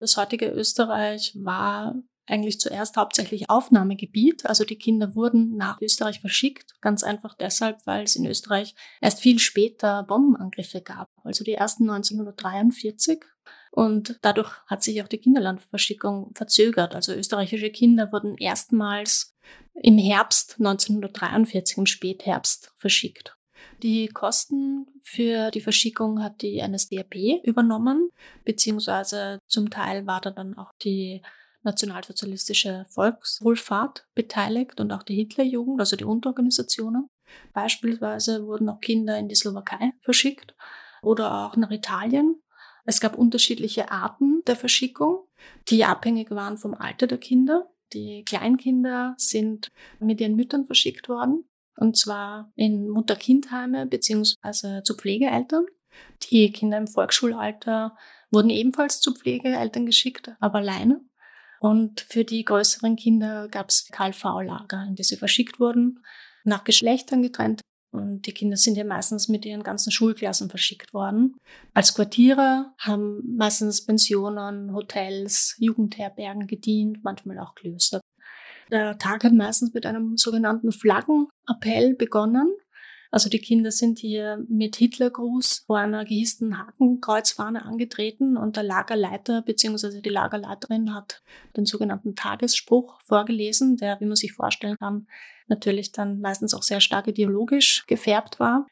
Das heutige Österreich war eigentlich zuerst hauptsächlich Aufnahmegebiet. Also die Kinder wurden nach Österreich verschickt, ganz einfach deshalb, weil es in Österreich erst viel später Bombenangriffe gab. Also die ersten 1943. Und dadurch hat sich auch die Kinderlandverschickung verzögert. Also österreichische Kinder wurden erstmals im Herbst 1943, im Spätherbst verschickt. Die Kosten für die Verschickung hat die NSDAP übernommen, beziehungsweise zum Teil war da dann auch die nationalsozialistische Volkswohlfahrt beteiligt und auch die Hitlerjugend, also die Unterorganisationen. Beispielsweise wurden auch Kinder in die Slowakei verschickt oder auch nach Italien. Es gab unterschiedliche Arten der Verschickung, die abhängig waren vom Alter der Kinder. Die Kleinkinder sind mit ihren Müttern verschickt worden, und zwar in Mutter-Kind-Heime beziehungsweise zu Pflegeeltern. Die Kinder im Volksschulalter wurden ebenfalls zu Pflegeeltern geschickt, aber alleine. Und für die größeren Kinder gab es KV-Lager, in die sie verschickt wurden, nach Geschlechtern getrennt. Und die Kinder sind ja meistens mit ihren ganzen Schulklassen verschickt worden. Als Quartiere haben meistens Pensionen, Hotels, Jugendherbergen gedient, manchmal auch Klöster. Der Tag hat meistens mit einem sogenannten Flaggenappell begonnen. Also die Kinder sind hier mit Hitlergruß vor einer gehissten Hakenkreuzfahne angetreten und der Lagerleiter bzw. die Lagerleiterin hat den sogenannten Tagesspruch vorgelesen, der, wie man sich vorstellen kann, natürlich dann meistens auch sehr stark ideologisch gefärbt war.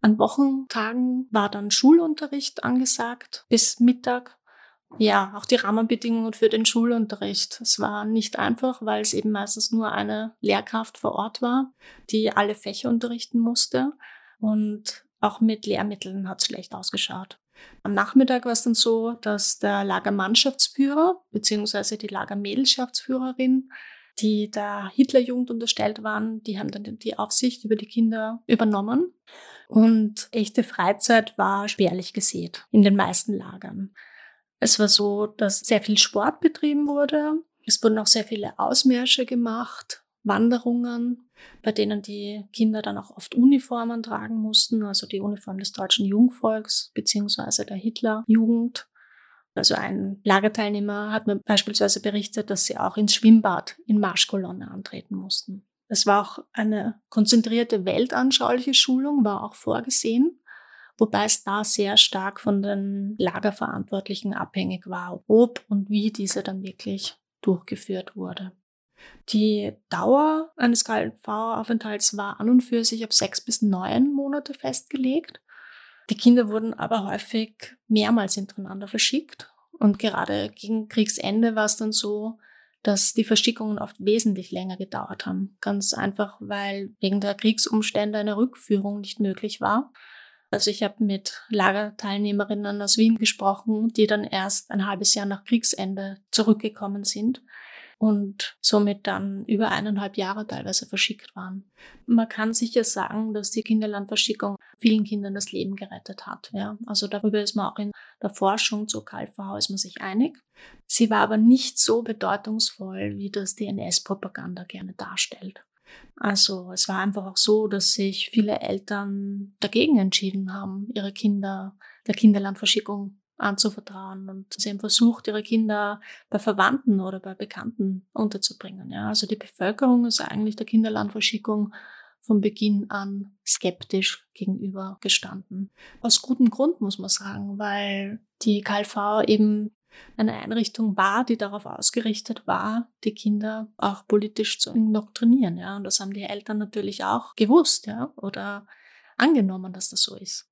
An Wochentagen war dann Schulunterricht angesagt bis Mittag ja, auch die Rahmenbedingungen für den Schulunterricht. Es war nicht einfach, weil es eben meistens nur eine Lehrkraft vor Ort war, die alle Fächer unterrichten musste. Und auch mit Lehrmitteln hat es schlecht ausgeschaut. Am Nachmittag war es dann so, dass der Lagermannschaftsführer bzw. die Lagermädelschaftsführerin, die der Hitlerjugend unterstellt waren, die haben dann die Aufsicht über die Kinder übernommen. Und echte Freizeit war spärlich gesät in den meisten Lagern. Es war so, dass sehr viel Sport betrieben wurde. Es wurden auch sehr viele Ausmärsche gemacht, Wanderungen, bei denen die Kinder dann auch oft Uniformen tragen mussten, also die Uniform des deutschen Jungvolks beziehungsweise der Hitlerjugend. Also ein Lagerteilnehmer hat mir beispielsweise berichtet, dass sie auch ins Schwimmbad in Marschkolonne antreten mussten. Es war auch eine konzentrierte weltanschauliche Schulung, war auch vorgesehen wobei es da sehr stark von den Lagerverantwortlichen abhängig war, ob und wie diese dann wirklich durchgeführt wurde. Die Dauer eines KLV-Aufenthalts war an und für sich auf sechs bis neun Monate festgelegt. Die Kinder wurden aber häufig mehrmals hintereinander verschickt. Und gerade gegen Kriegsende war es dann so, dass die Verschickungen oft wesentlich länger gedauert haben. Ganz einfach, weil wegen der Kriegsumstände eine Rückführung nicht möglich war. Also ich habe mit Lagerteilnehmerinnen aus Wien gesprochen, die dann erst ein halbes Jahr nach Kriegsende zurückgekommen sind und somit dann über eineinhalb Jahre teilweise verschickt waren. Man kann sicher sagen, dass die Kinderlandverschickung vielen Kindern das Leben gerettet hat. Ja. Also darüber ist man auch in der Forschung zur KV ist man sich einig. Sie war aber nicht so bedeutungsvoll, wie das die NS-Propaganda gerne darstellt. Also es war einfach auch so, dass sich viele Eltern dagegen entschieden haben, ihre Kinder der Kinderlandverschickung anzuvertrauen und sie haben versucht, ihre Kinder bei Verwandten oder bei Bekannten unterzubringen. Ja, also die Bevölkerung ist eigentlich der Kinderlandverschickung von Beginn an skeptisch gegenüber gestanden. Aus gutem Grund muss man sagen, weil die KLV eben eine Einrichtung war, die darauf ausgerichtet war, die Kinder auch politisch zu indoktrinieren. Ja. Und das haben die Eltern natürlich auch gewusst ja, oder angenommen, dass das so ist.